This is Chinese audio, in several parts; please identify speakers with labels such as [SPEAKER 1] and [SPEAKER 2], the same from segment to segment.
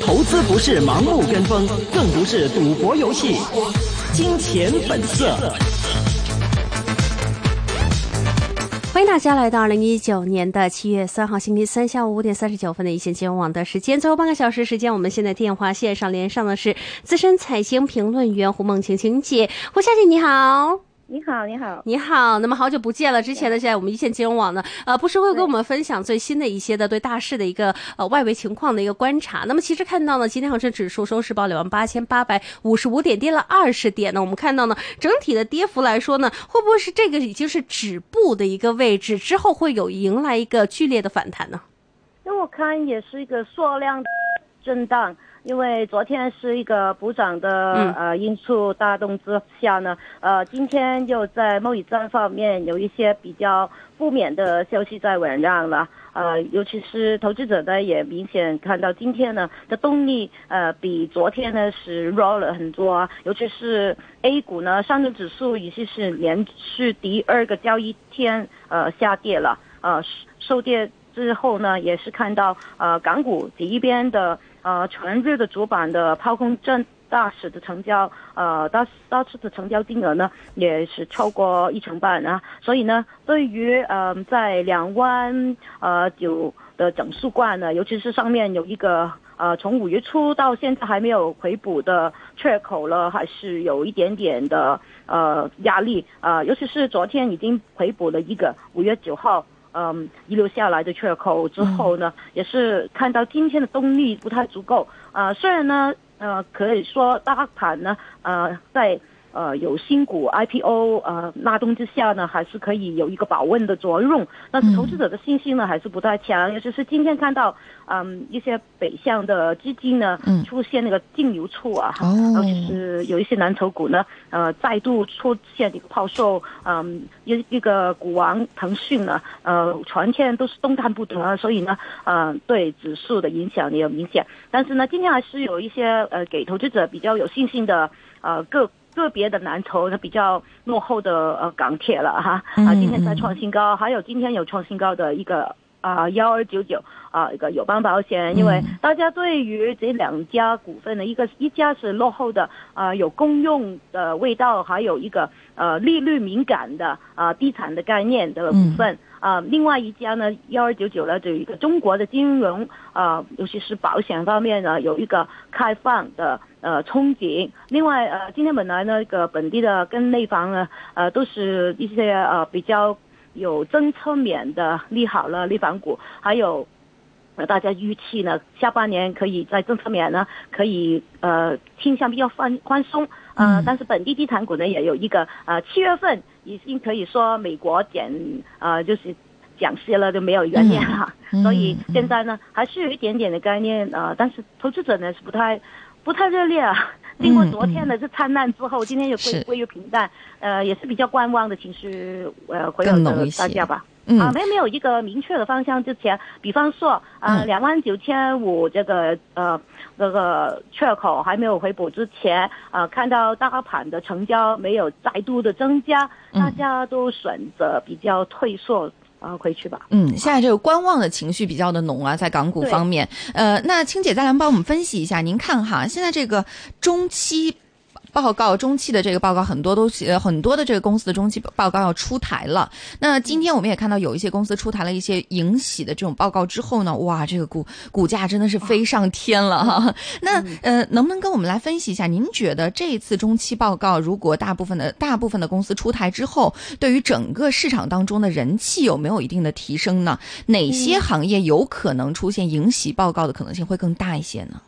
[SPEAKER 1] 投资不是盲目跟风，更不是赌博游戏。金钱本色。
[SPEAKER 2] 欢迎大家来到二零一九年的七月三号星期三下午五点三十九分的一线金融网的时间，最后半个小时时间，我们现在电话线上连上的是资深财经评论员胡梦晴晴姐，胡小姐你好。
[SPEAKER 3] 你好，你好，
[SPEAKER 2] 你好。那么好久不见了，之前呢，现在我们一线金融网呢，呃，不时会跟我们分享最新的一些的对大市的一个呃外围情况的一个观察。那么其实看到呢，今天恒生指数收市报两万八千八百五十五点，跌了二十点呢。我们看到呢，整体的跌幅来说呢，会不会是这个已经是止步的一个位置，之后会有迎来一个剧烈的反弹呢？
[SPEAKER 3] 那我看也是一个缩量震荡。因为昨天是一个补涨的呃因素带动之下呢，呃，今天又在贸易战方面有一些比较负面的消息在围绕了，呃，尤其是投资者呢也明显看到今天呢的动力呃比昨天呢是弱了很多，尤其是 A 股呢上证指数已经是连续第二个交易天呃下跌了，呃收跌之后呢也是看到呃港股这一边的。呃，全日的主板的抛空震大使的成交，呃，大大次的成交金额呢，也是超过一成半啊。所以呢，对于呃在两万呃九的整数罐呢，尤其是上面有一个呃从五月初到现在还没有回补的缺口了，还是有一点点的呃压力啊。尤其是昨天已经回补了一个五月九号。嗯，遗留下来的缺口之后呢，也是看到今天的动力不太足够啊。虽然呢，呃，可以说大盘呢，呃，在。呃，有新股 IPO 呃拉动之下呢，还是可以有一个保温的作用。但是投资者的信心呢，还是不太强。尤其是今天看到，嗯，一些北向的基金呢，出现那个净流出啊，尤其是有一些蓝筹股呢，呃，再度出现一个抛售。嗯，一一个股王腾讯呢，呃，全天都是动弹不得，所以呢，呃，对指数的影响也有明显。但是呢，今天还是有一些呃，给投资者比较有信心的呃个。个别的蓝筹，它比较落后的呃港铁了哈。啊，今天在创新高，还有今天有创新高的一个啊幺二九九啊一个友邦保险，因为大家对于这两家股份的，一个一家是落后的啊有公用的味道，还有一个呃利率敏感的啊地产的概念的股份啊，另外一家呢幺二九九呢就一个中国的金融啊，尤其是保险方面呢有一个开放的。呃，憧憬。另外，呃，今天本来那个本地的跟内房呢，呃，都是一些呃比较有政策面的利好了内房股，还有呃大家预期呢，下半年可以在政策面呢可以呃倾向比较宽宽松，呃，但是本地地产股呢也有一个呃七月份已经可以说美国减呃就是降息了就没有悬念了，所以现在呢还是有一点点的概念呃，但是投资者呢是不太。不太热烈啊！经过昨天的这灿烂之后，今天又归归于平淡，呃，也是比较观望的情绪，呃，会有的大家吧。啊，没没有一个明确的方向之前，比方说啊，两万九千五这个呃那个缺口还没有回补之前，啊，看到大盘的成交没有再度的增加，大家都选择比较退缩。啊，回去吧。
[SPEAKER 4] 嗯，现在这个观望的情绪比较的浓啊，在港股方面。呃，那青姐再来帮我们分析一下，您看哈，现在这个中期。报告中期的这个报告很多都呃很多的这个公司的中期报告要出台了。那今天我们也看到有一些公司出台了一些迎喜的这种报告之后呢，哇，这个股股价真的是飞上天了哈。那呃，能不能跟我们来分析一下？您觉得这一次中期报告如果大部分的大部分的公司出台之后，对于整个市场当中的人气有没有一定的提升呢？哪些行业有可能出现迎喜报告的可能性会更大一些呢？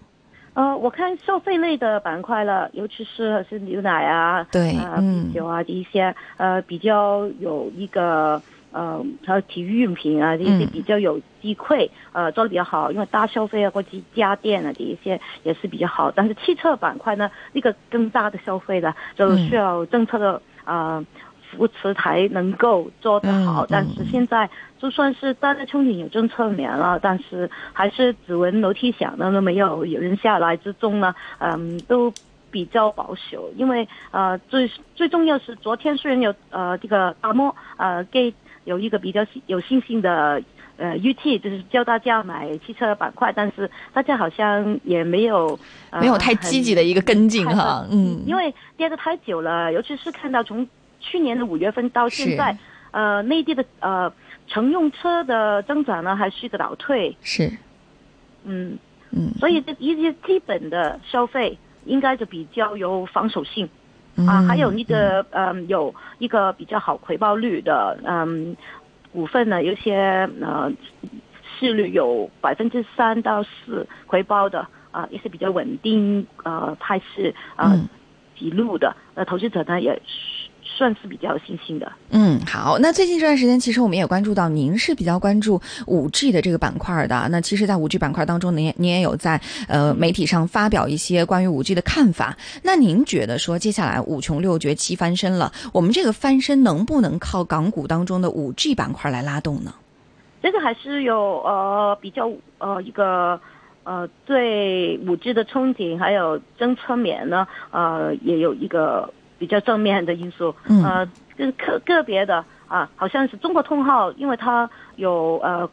[SPEAKER 3] 呃，我看消费类的板块了，尤其是是牛奶啊，
[SPEAKER 4] 对，
[SPEAKER 3] 啊，啤酒啊这一些，呃，比较有一个呃，还有体育用品啊这些比较有机会，呃，做的比较好，因为大消费啊或者家电啊这一些也是比较好。但是汽车板块呢，那个更大的消费的，就需要政策的啊。扶持才能够做得好，但是现在就算是大家憧憬有政策面了，但是还是只闻楼梯响的都没有有人下来之中呢，嗯，都比较保守，因为呃最最重要是昨天虽然有呃这个大摩呃给有一个比较有信心的呃 UT，就是叫大家买汽车板块，但是大家好像也没有、呃、
[SPEAKER 4] 没有太积极的一个跟进哈，嗯，
[SPEAKER 3] 因为跌得太久了，尤其是看到从去年的五月份到现在，呃，内地的呃乘用车的增长呢还是一个倒退，
[SPEAKER 4] 是，
[SPEAKER 3] 嗯，
[SPEAKER 4] 嗯。
[SPEAKER 3] 所以这一些基本的消费应该就比较有防守性。
[SPEAKER 4] 嗯
[SPEAKER 3] 啊，还有那个嗯，有一个比较好回报率的嗯股份呢，有些呃市率有百分之三到四回报的啊，也是比较稳定呃态势啊
[SPEAKER 4] 嗯。
[SPEAKER 3] 记录的，呃投资者呢也算是比较有信心的。
[SPEAKER 4] 嗯，好。那最近这段时间，其实我们也关注到您是比较关注五 G 的这个板块的。那其实，在五 G 板块当中，您您也有在呃媒体上发表一些关于五 G 的看法。那您觉得说，接下来五穷六绝七翻身了，我们这个翻身能不能靠港股当中的五 G 板块来拉动呢？
[SPEAKER 3] 这个还是有呃比较呃一个呃对五 G 的憧憬，还有政策面呢，呃也有一个比较正面的因素。
[SPEAKER 4] 嗯
[SPEAKER 3] 呃，跟个个别的啊，好像是中国通号，因为它有呃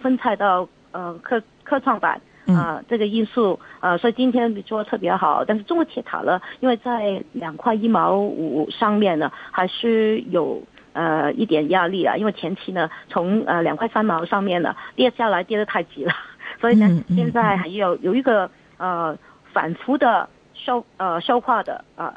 [SPEAKER 3] 分拆到呃科科创板。啊、这个因素，呃，所以今天做得特别好。但是中国铁塔呢，因为在两块一毛五上面呢，还是有呃一点压力啊。因为前期呢，从呃两块三毛上面呢跌下来，跌得太急了，所以呢，
[SPEAKER 4] 嗯嗯
[SPEAKER 3] 现在还有有一个呃反复的消呃消化的啊。呃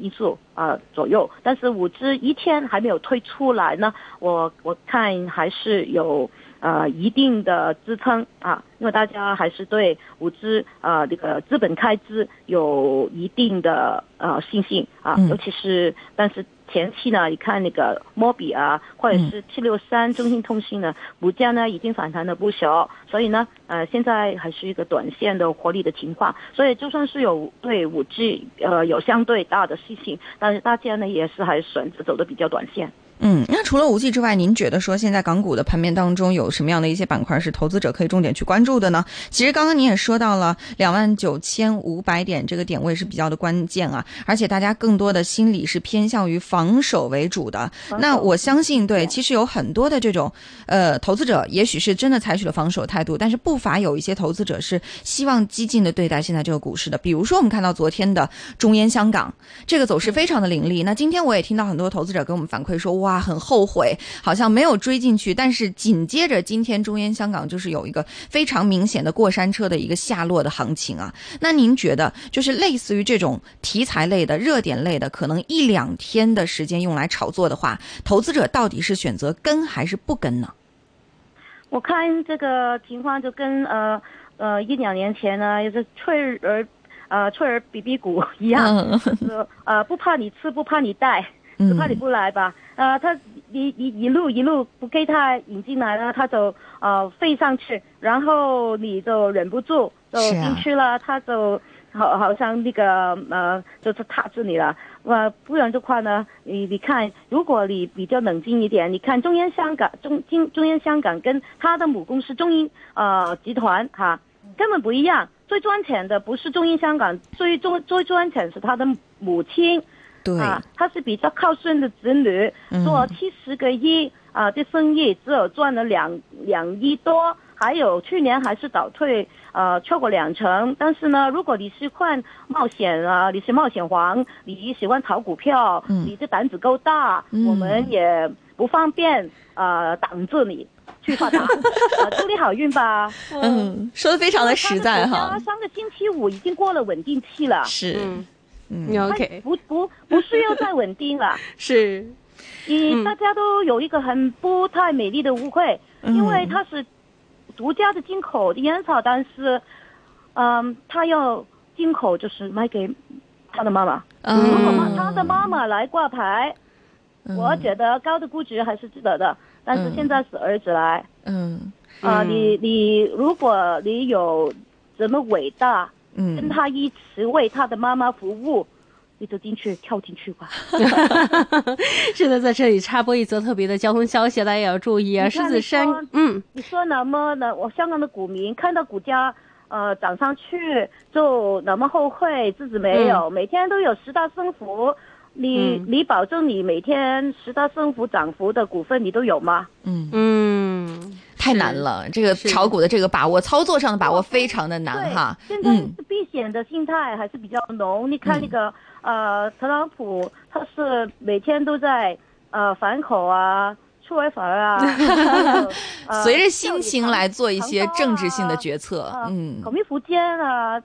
[SPEAKER 3] 因素啊、呃、左右，但是五只一天还没有推出来呢，我我看还是有呃一定的支撑啊，因为大家还是对五 G 呃这个资本开支有一定的呃信心啊，
[SPEAKER 4] 嗯。
[SPEAKER 3] 尤其是但是前期呢，你看那个摩比啊，或者是 T 六三中兴通讯呢，股价呢已经反弹了不少，所以呢，呃，现在还是一个短线的活力的情况，所以就算是有对五 G 呃有相对大的信心，但是大家呢也是还是选择走的比较短线。
[SPEAKER 4] 嗯，那除了五 G 之外，您觉得说现在港股的盘面当中有什么样的一些板块是投资者可以重点去关注的呢？其实刚刚您也说到了两万九千五百点这个点位是比较的关键啊，而且大家更多的心理是偏向于防守为主的。那我相信，对其实有很多的这种呃投资者，也许是真的采取了防守态度，但是不乏有一些投资者是希望激进的对待现在这个股市的。比如说，我们看到昨天的中烟香港这个走势非常的凌厉。那今天我也听到很多投资者给我们反馈说，哇，很后悔，好像没有追进去。但是紧接着今天中烟香港就是有一个非常明显的过山车的一个下落的行情啊。那您觉得，就是类似于这种题材类的、热点类的，可能一两天的时间用来炒作的话，投资者到底是选择跟还是不跟呢？
[SPEAKER 3] 我看这个情况就跟呃呃一两年前呢，也是翠儿呃翠儿比比股一样，呃不怕你吃，不怕你带，
[SPEAKER 4] 嗯
[SPEAKER 3] 只怕你不来吧。呃，他一一一路一路不给他引进来了，他就呃飞上去，然后你就忍不住就进去了，他就好好像那个呃就是踏住你了。呃，不然的话呢，你你看，如果你比较冷静一点，你看中央香港中中中央香港跟他的母公司中英呃集团哈、根本不一样。最赚钱的不是中英香港，最赚最赚钱是他的母亲。
[SPEAKER 4] 对，
[SPEAKER 3] 啊，他是比较靠顺的子女，
[SPEAKER 4] 嗯。
[SPEAKER 3] 做七十个亿啊的生意，只有赚了两两亿多，还有去年还是倒退呃超过两成。但是呢，如果你是看冒险啊，你是冒险王，你喜欢炒股票，
[SPEAKER 4] 嗯。
[SPEAKER 3] 你的胆子够大，
[SPEAKER 4] 嗯。
[SPEAKER 3] 我们也不方便呃挡住你去发达，呃，祝你好运吧。
[SPEAKER 4] 嗯，说的非常的实在哈。
[SPEAKER 3] 他，上个星期五已经过了稳定期了，
[SPEAKER 4] 是，
[SPEAKER 2] 嗯
[SPEAKER 4] 嗯
[SPEAKER 2] ，OK，
[SPEAKER 3] 不不不是要再稳定了。
[SPEAKER 2] 是，
[SPEAKER 3] 你
[SPEAKER 2] 嗯。
[SPEAKER 3] 大家都有一个很不太美丽的误会，
[SPEAKER 4] 嗯。
[SPEAKER 3] 因为它是独家的进口的烟草，但是，嗯，他要进口就是卖给他的妈妈。
[SPEAKER 4] 嗯。
[SPEAKER 3] 如果妈他的妈妈来挂牌，
[SPEAKER 4] 嗯。
[SPEAKER 3] 我觉得高的估值还是值得的。但是
[SPEAKER 4] 嗯。
[SPEAKER 3] 现在是儿子来，
[SPEAKER 4] 嗯。
[SPEAKER 3] 啊、
[SPEAKER 2] 嗯。
[SPEAKER 3] 你你如果你有什么伟大，跟
[SPEAKER 4] 嗯，
[SPEAKER 3] 他一起为他的妈妈服务，你就进去跳进去吧。
[SPEAKER 2] 是的，在这里插播一则特别的交通消息，大家也要注意啊！狮子山
[SPEAKER 3] 你说，
[SPEAKER 2] 嗯，
[SPEAKER 3] 你说那么呢？我香港的股民看到股价呃涨上去，就那么后悔自己没有，每天都有十大升幅。你、
[SPEAKER 2] 嗯
[SPEAKER 3] 你保证你每天十大升幅涨幅的股份你都有吗？
[SPEAKER 4] 嗯。
[SPEAKER 2] 嗯，
[SPEAKER 4] 太难了，这个炒股的这个把握，操作上的把握非常的难哈。
[SPEAKER 3] 现在
[SPEAKER 4] 嗯
[SPEAKER 3] 避险的心态还是比较浓。你看那个、呃，特朗普他是每天都在呃反口啊、出尔反尔啊，
[SPEAKER 4] 随着心情来做一些政治性的决策
[SPEAKER 3] 啊，
[SPEAKER 4] 嗯
[SPEAKER 3] 口蜜腹剑啊，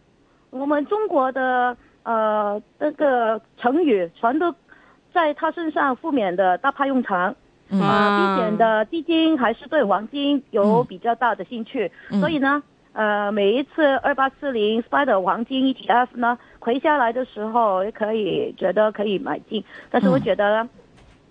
[SPEAKER 3] 我们中国的呃那个成语全都在他身上负面的大派用场。
[SPEAKER 4] 嗯。
[SPEAKER 3] 啊，避险的基金还是对黄金有
[SPEAKER 4] 嗯。
[SPEAKER 3] 比较大的兴趣，
[SPEAKER 4] 嗯。
[SPEAKER 3] 所以呢，呃，每一次二八四零 Spider 黄金 ETF 呢回下来的时候，也可以觉得可以买进，但是我
[SPEAKER 4] 嗯
[SPEAKER 3] 觉得，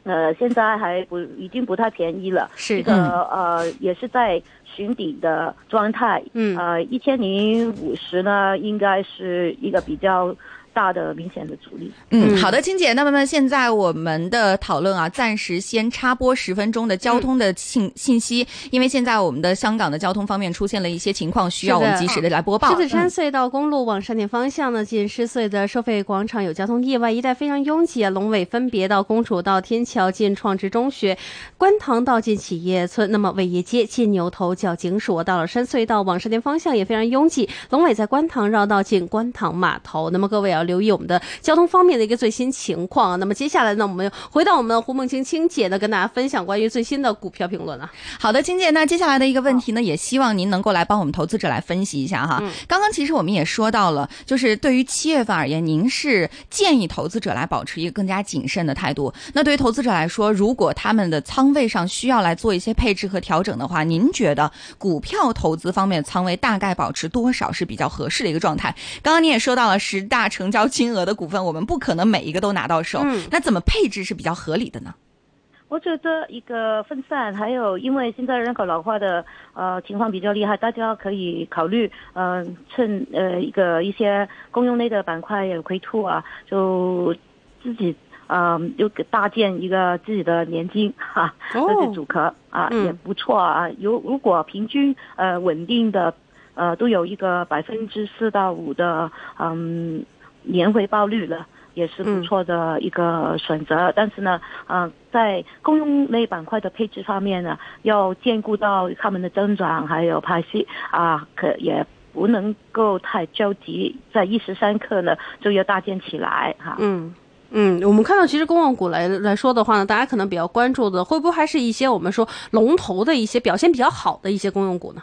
[SPEAKER 3] 呃，现在还不已经不太便宜了，
[SPEAKER 2] 是。
[SPEAKER 3] 这个呃也是在寻底的状态，
[SPEAKER 2] 嗯。
[SPEAKER 3] 呃，一千零五十呢应该是一个比较大的明显的阻力。
[SPEAKER 4] 嗯，
[SPEAKER 2] 嗯。
[SPEAKER 4] 好的，青姐。那么呢，现在我们的讨论啊，暂时先插播十分钟的交通的信、信息，因为现在我们的香港的交通方面出现了一些情况，需要我们及时的来播报。
[SPEAKER 2] 狮子山
[SPEAKER 4] 嗯
[SPEAKER 2] 隧道公路往山田方向呢，近狮隧的收费广场有交通意外，一带非常拥挤啊。龙尾分别到公主道天桥近创智中学，观塘道进企业村，那么伟业街进牛头角警署。到了山隧道往山田方向也非常拥挤，龙尾在观塘绕道进观塘码头。那么各位要留意我们的交通方面的一个最新情况啊。那么接下来呢，我们回到我们的胡梦清清姐呢，跟大家分享关于最新的股票评论啊。
[SPEAKER 4] 好的，清姐，那接下来的一个问题呢，也希望您能够来帮我们投资者来分析一下哈。
[SPEAKER 2] 嗯
[SPEAKER 4] 刚刚其实我们也说到了，就是对于七月份而言，您是建议投资者来保持一个更加谨慎的态度。那对于投资者来说，如果他们的仓位上需要来做一些配置和调整的话，您觉得股票投资方面仓位大概保持多少是比较合适的一个状态？刚刚你也说到了十大成交金额的股份，我们不可能每一个都拿到手，
[SPEAKER 2] 嗯
[SPEAKER 4] 那怎么配置是比较合理的呢？
[SPEAKER 3] 我觉得一个分散，还有因为现在人口老化的呃情况比较厉害，大家可以考虑，嗯、趁呃一个一些公用类的板块有回吐啊，就自己嗯又给搭建一个自己的年金哈，
[SPEAKER 2] 哦
[SPEAKER 3] 这是组合啊、
[SPEAKER 2] 嗯
[SPEAKER 3] 也不错啊。有如果平均呃稳定的呃都有一个百分之四到五的嗯年回报率了。也是不错的一个选择，但是呢，呃，在公用类板块的配置方面呢，要兼顾到他们的增长还有派息啊，可也不能够太着急，在一时三刻呢就要搭建起来哈。
[SPEAKER 2] 嗯。嗯，我们看到其实公用股来来说的话呢，大家可能比较关注的，会不会还是一些我们说龙头的一些表现比较好的一些公用股呢？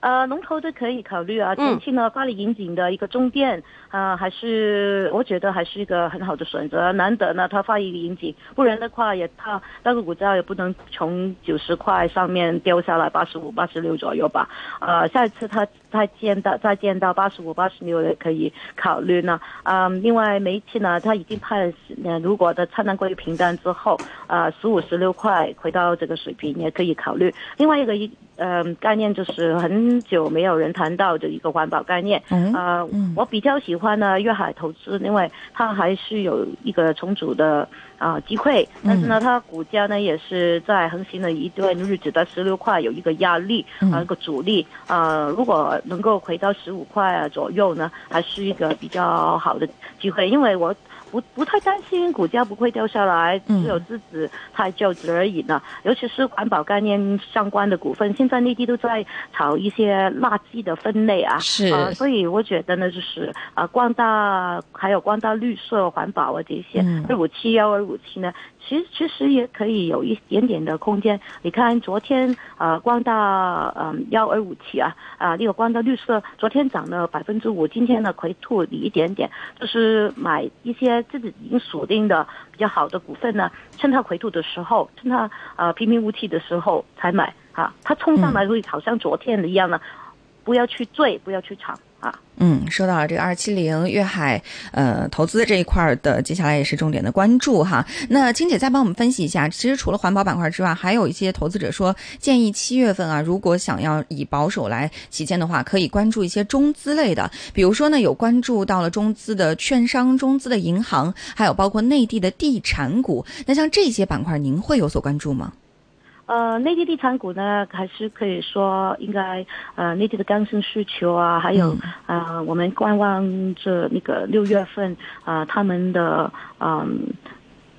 [SPEAKER 3] 呃，龙头的可以考虑啊，
[SPEAKER 2] 嗯
[SPEAKER 3] 近期呢发力引颈的一个中电，啊、还是我觉得还是一个很好的选择。难得呢，它发力引颈，不然的话也它那个股价也不能从九十块上面掉下来八十五、八十六左右吧。呃，下一次它再见到再见到八十五、八十六也可以考虑呢。嗯，另外煤气呢，它已经派了，呃，如果的灿烂过于平淡之后，呃，十五、十六块回到这个水平也可以考虑。另外一个一呃概念就是很久没有人谈到的一个环保概念。
[SPEAKER 4] 嗯
[SPEAKER 3] 呃，
[SPEAKER 4] 嗯
[SPEAKER 3] 我比较喜欢呢粤海投资，因为它还是有一个重组的啊、机会，但是呢，它股价呢也是在横行了一段日子，在十六块有一个压力
[SPEAKER 4] 嗯
[SPEAKER 3] 啊、一个阻力啊、如果能够回到十五块啊左右呢，还是一个比较好的机会，因为我。不不太担心股价不会掉下来，
[SPEAKER 4] 嗯
[SPEAKER 3] 只有自己太就职而已呢。尤其是环保概念相关的股份，现在内地都在炒一些垃圾的分类啊，
[SPEAKER 4] 是
[SPEAKER 3] 啊，所以我觉得呢，就是啊，光大还有光大绿色环保啊这些
[SPEAKER 4] 嗯
[SPEAKER 3] 二五七幺二五七呢，其实其实也可以有一点点的空间。你看昨天啊，光大嗯幺二五七啊啊那个光大绿色昨天涨了百分之五，今天呢回吐了一点点，就是买一些自己已经锁定的比较好的股份呢，趁它回吐的时候，趁它呃平平无奇的时候才买啊，它冲上来会好像昨天的一样呢，不要去追，不要去抢啊。
[SPEAKER 4] 嗯，说到了这个二七零粤海呃投资这一块的，接下来也是重点的关注哈。那青姐再帮我们分析一下，其实除了环保板块之外，还有一些投资者说建议七月份啊，如果想要以保守来起见的话，可以关注一些中资类的，比如说呢有关注到了中资的券商、中资的银行，还有包括内地的地产股。那像这些板块，您会有所关注吗？
[SPEAKER 3] 呃，内地地产股呢，还是可以说应该呃，内地的刚性需求啊，还有、呃，我们观望着那个六月份啊、呃，他们的嗯、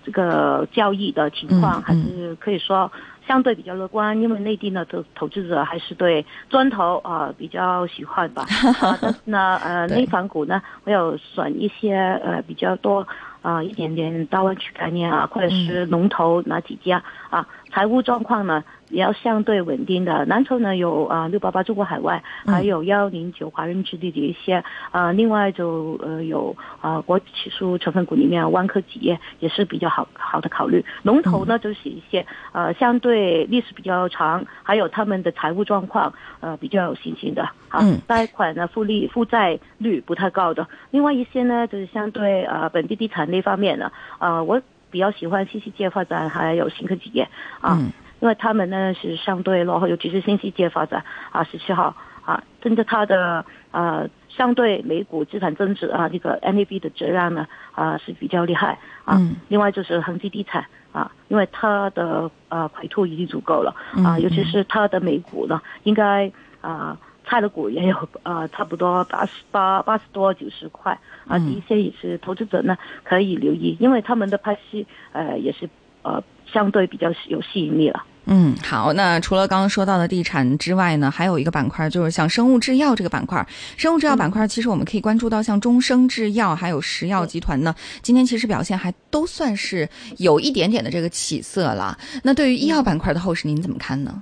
[SPEAKER 3] 这个交易的情况，
[SPEAKER 4] 嗯
[SPEAKER 3] 还是可以说相对比较乐观，因为内地呢投投资者还是对砖头啊、比较喜欢吧。啊，但是呢，呃，内房股呢，我有选一些呃比较多啊、一点点大湾区概念啊，或者是龙头哪几家啊，财务状况呢也要相对稳定的。南筹呢有啊六八八中国海外，还有幺零九华润置地的一些啊，另外就呃有啊国企数成分股里面万科企业也是比较好好的考虑。龙头呢就是一些呃相对历史比较长，还有他们的财务状况呃比较有信心的啊
[SPEAKER 4] 嗯，
[SPEAKER 3] 贷款呢负利负债率不太高的。另外一些呢就是相对呃本地地产那方面呢，呃我比较喜欢信息界发展还有新科技业啊。
[SPEAKER 4] 嗯
[SPEAKER 3] 因为他们呢是相对落后，尤其是信息界发展啊，十七号啊，跟着它的呃相对美股资产增值啊，这个 NAB 的折让呢啊是比较厉害啊。
[SPEAKER 4] 嗯
[SPEAKER 3] 另外就是恒基地产啊，因为它的呃回吐已经足够了啊，
[SPEAKER 4] 嗯
[SPEAKER 3] 尤其是它的美股呢，应该啊。菜的股也有呃差不多八十八八十多九十块啊，
[SPEAKER 4] 嗯
[SPEAKER 3] 一些也是投资者呢可以留意，因为他们的派息呃也是呃相对比较有吸引力了。
[SPEAKER 4] 嗯，好。那除了刚刚说到的地产之外呢，还有一个板块就是像生物制药这个板块。生物制药板块其实我们可以关注到像中生制药还有石药集团呢，今天其实表现还都算是有一点点的这个起色了。那对于医药板块的后市，您怎么看呢？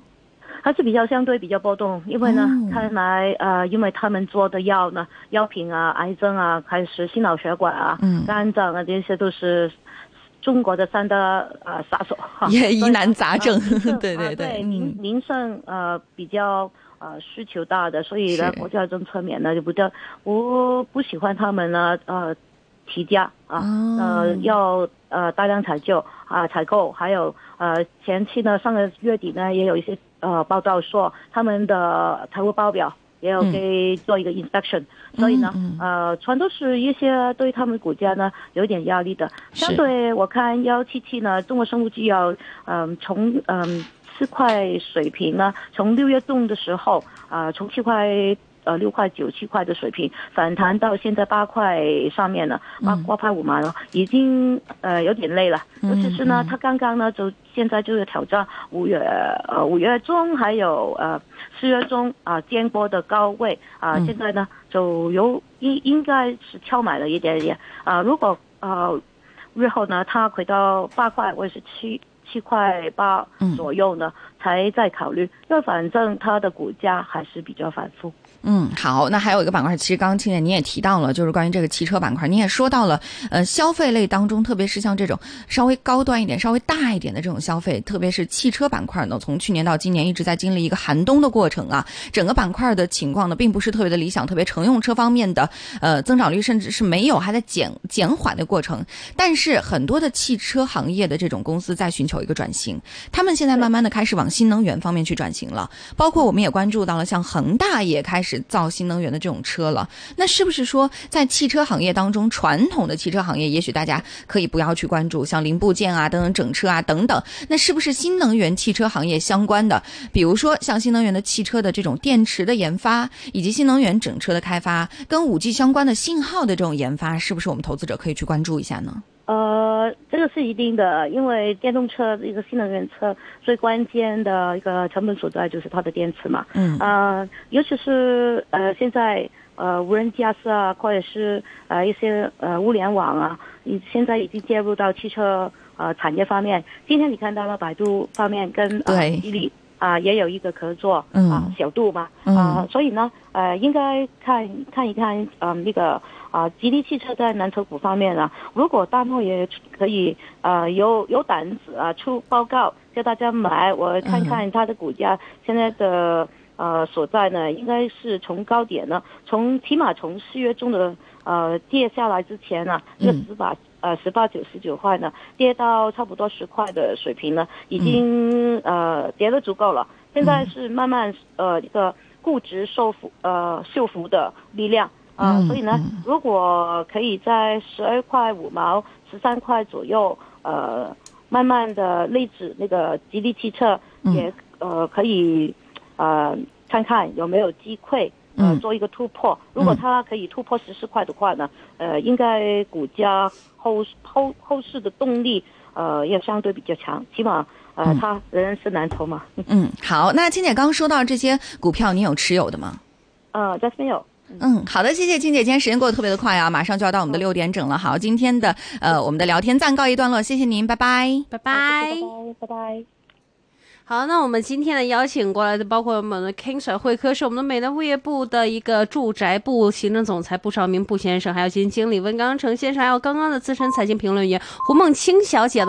[SPEAKER 3] 还是比较相对比较波动，因为呢，
[SPEAKER 4] 哦
[SPEAKER 3] 看来呃，因为他们做的药呢，药品啊、癌症啊，还是心脑血管啊、
[SPEAKER 4] 嗯
[SPEAKER 3] 肝脏啊，这些都是中国的三大呃杀手哈。
[SPEAKER 4] 也疑难杂症
[SPEAKER 3] 啊
[SPEAKER 4] 对对
[SPEAKER 3] 啊对，
[SPEAKER 4] 对
[SPEAKER 3] 民
[SPEAKER 4] 嗯
[SPEAKER 3] 民生呃比较呃需求大的，所以呢，国家政策面呢就不叫我不喜欢他们呢呃提价啊，
[SPEAKER 4] 哦
[SPEAKER 3] 呃要呃大量采购啊采购，还有呃前期呢上个月底呢也有一些呃报道说他们的财务报表。也有给做一个 inspection，、所以呢，
[SPEAKER 4] 嗯
[SPEAKER 3] 呃，全都是一些对他们股价呢有点压力的。相对我看幺七七呢，中国生物制药，嗯、从嗯四块水平呢，从六月中的时候啊、从七块呃六块九七块的水平反弹到现在八块上面了，八
[SPEAKER 4] 嗯
[SPEAKER 3] 八块五毛了，已经呃有点累了。
[SPEAKER 4] 嗯
[SPEAKER 3] 尤其是呢
[SPEAKER 4] 嗯，
[SPEAKER 3] 它刚刚呢就现在就是挑战五月呃五月中还有呃四月中啊见过的高位啊、
[SPEAKER 4] 嗯
[SPEAKER 3] 现在呢就有应应该是跳买了一点点啊、如果呃日后呢它回到八块或者是七七块八
[SPEAKER 4] 嗯
[SPEAKER 3] 左右呢，才再考虑，因为反正它的股价还是比较反复。
[SPEAKER 4] 嗯，好，那还有一个板块，其实刚刚青姐你也提到了，就是关于这个汽车板块，你也说到了，呃，消费类当中，特别是像这种稍微高端一点、稍微大一点的这种消费，特别是汽车板块呢，从去年到今年一直在经历一个寒冬的过程啊，整个板块的情况呢，并不是特别的理想，特别乘用车方面的呃增长率甚至是没有，还在减减缓的过程。但是很多的汽车行业的这种公司在寻求一个转型，他们现在慢慢的开始往新能源方面去转型了，包括我们也关注到了，像恒大也开始造新能源的这种车了。那是不是说，在汽车行业当中，传统的汽车行业，也许大家可以不要去关注，像零部件啊、等等整车啊等等，那是不是新能源汽车行业相关的，比如说像新能源的汽车的这种电池的研发，以及新能源整车的开发，跟五 G 相关的信号的这种研发，是不是我们投资者可以去关注一下呢？
[SPEAKER 3] 呃，这个是一定的，因为电动车一个新能源车最关键的一个成本所在就是它的电池嘛。
[SPEAKER 4] 嗯
[SPEAKER 3] 呃，尤其是呃现在呃无人驾驶啊，或者是呃一些呃物联网啊，你现在已经介入到汽车呃产业方面。今天你看到了百度方面跟呃
[SPEAKER 4] 对
[SPEAKER 3] 吉利啊、也有一个合作
[SPEAKER 4] 嗯
[SPEAKER 3] 啊、小度嘛
[SPEAKER 4] 嗯
[SPEAKER 3] 啊、所以呢呃应该看看一看嗯、那个。啊，吉利汽车在蓝筹股方面呢，如果大摩也可以呃有有胆子啊出报告叫大家买，我看看它的股价现在的呃所在呢，应该是从高点呢，从起码从四月中的呃跌下来之前呢，这十把呃十八九十九块呢，跌到差不多十块的水平呢，已经、呃跌得足够了。现在是慢慢呃一个估值收复呃修复的力量。啊、
[SPEAKER 4] 嗯
[SPEAKER 3] 所以呢
[SPEAKER 4] 嗯，
[SPEAKER 3] 如果可以在十二块五毛、十三块左右，呃，慢慢的类指那个吉利汽车
[SPEAKER 4] 嗯
[SPEAKER 3] 也、呃可以呃看看有没有机会呃
[SPEAKER 4] 嗯
[SPEAKER 3] 做一个突破。如果它可以突破十四块的话呢，呃，应该股价后后后市的动力呃要相对比较强，起码呃
[SPEAKER 4] 嗯
[SPEAKER 3] 它仍然是蓝筹嘛。
[SPEAKER 4] 嗯，好，那青姐刚说到这些股票，你有持有的吗？
[SPEAKER 3] 呃，暂时没有。
[SPEAKER 4] 嗯，好的，谢谢青姐，今天时间过得特别的快啊，马上就要到我们的六点整了。好，今天的呃我们的聊天暂告一段落，谢谢您，拜拜。
[SPEAKER 2] 拜拜。
[SPEAKER 3] 拜拜拜。
[SPEAKER 2] 好，那我们今天呢邀请过来的包括我们的 King Sir 会客是我们的美南物业部的一个住宅部行政总裁布少明布先生，还有基金经理温刚成先生，还有刚刚的资深财经评论员胡梦清小姐。